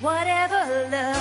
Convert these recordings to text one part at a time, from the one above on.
whatever love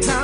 Time.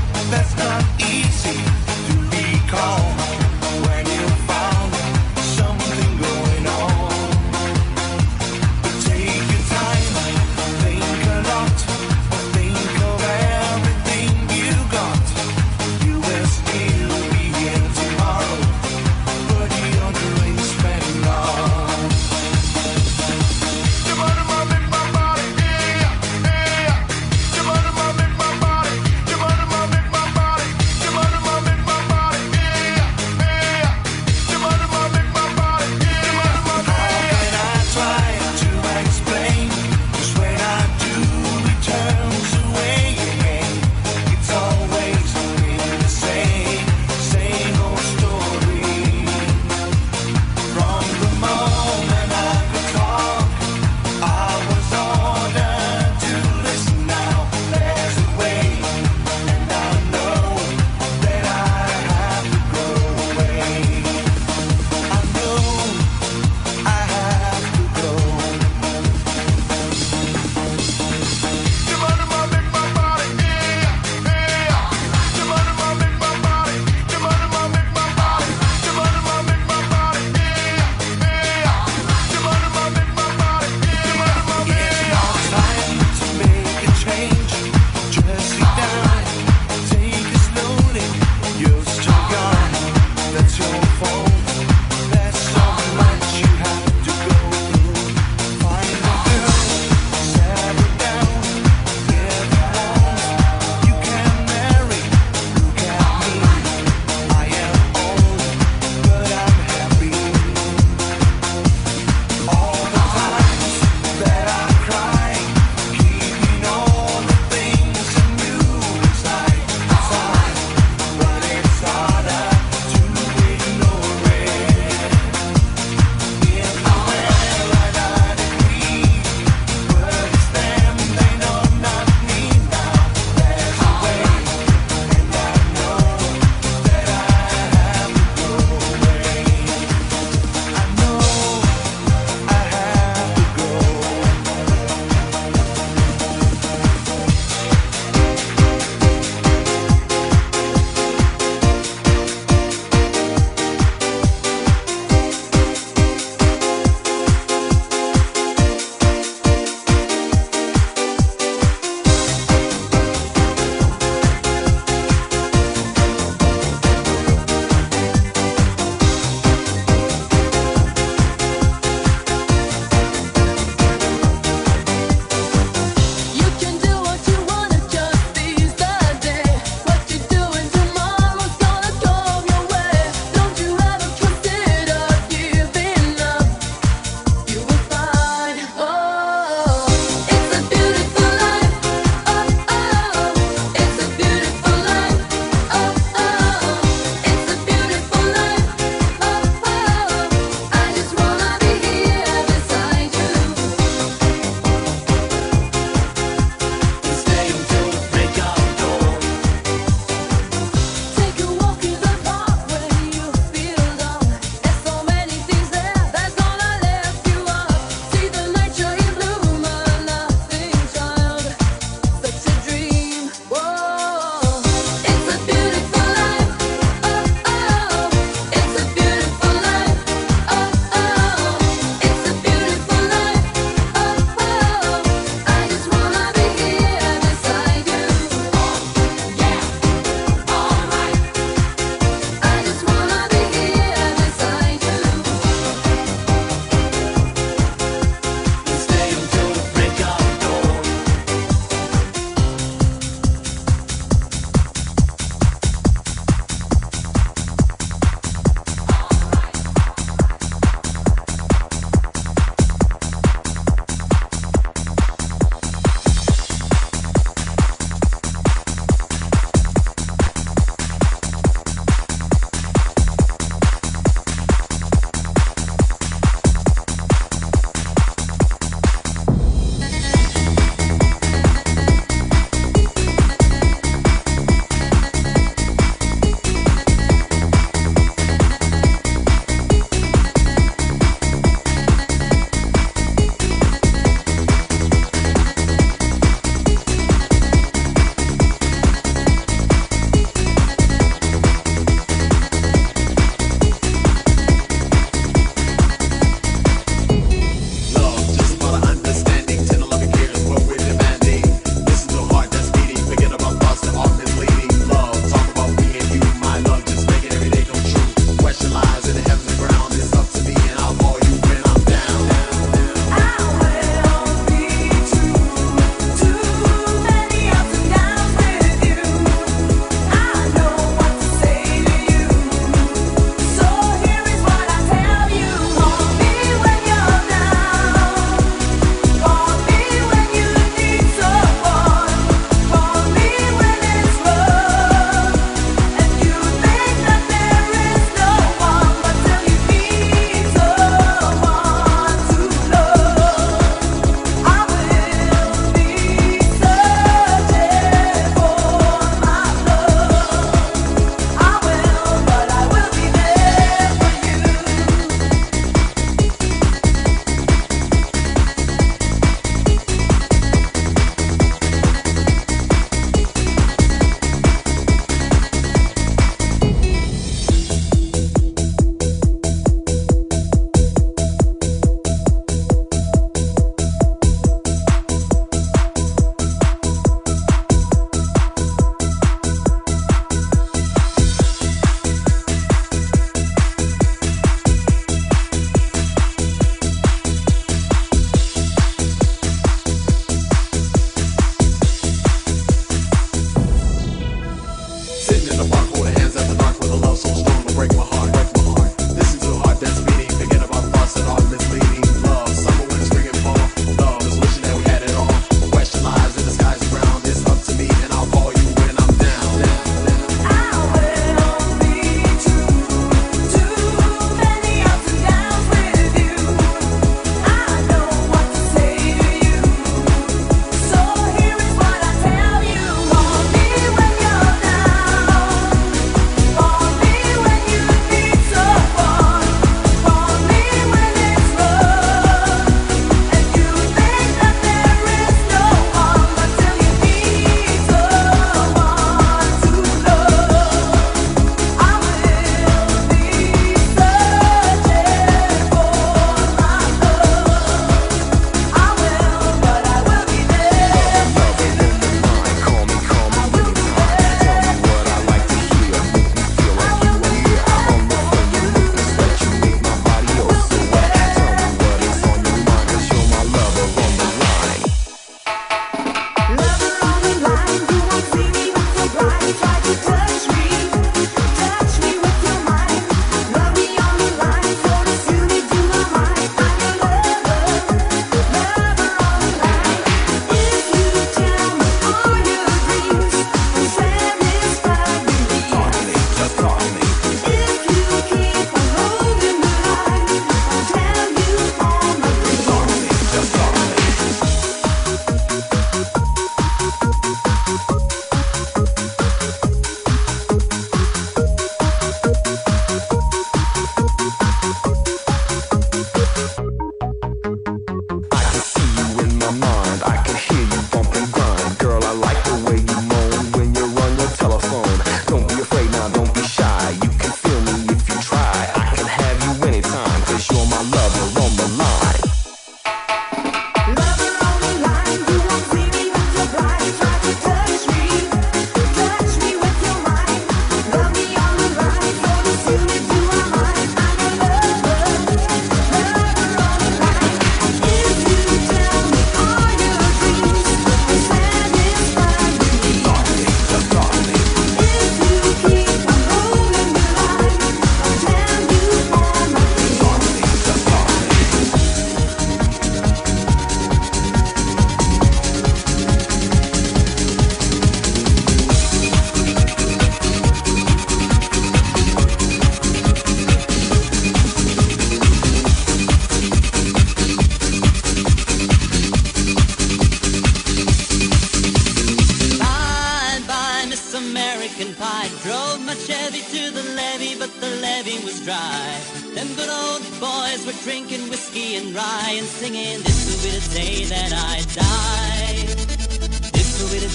that's not easy to be calm.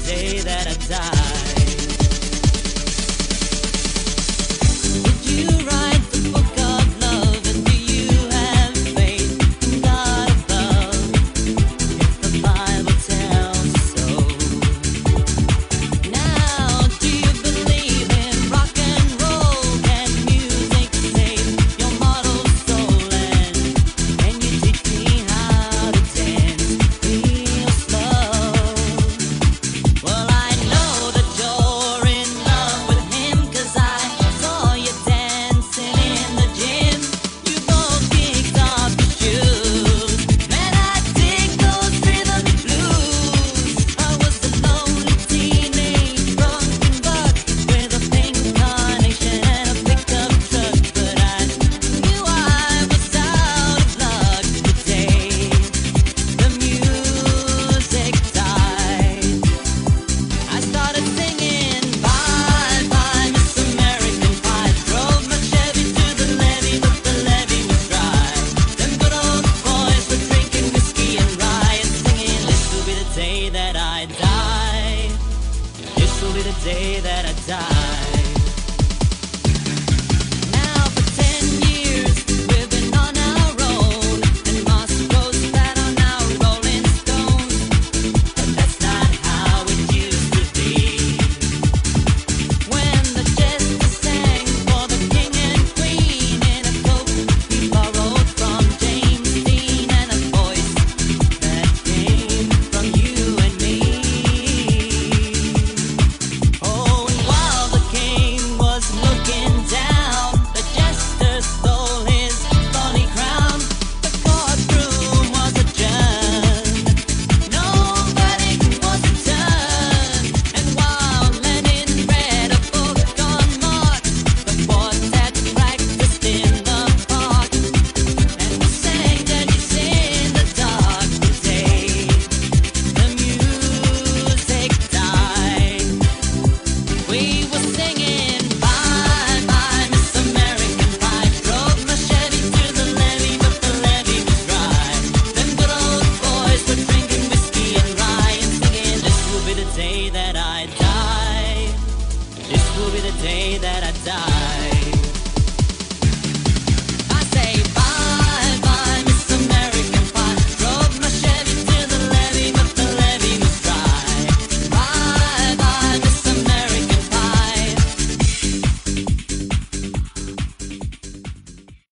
Day that I die.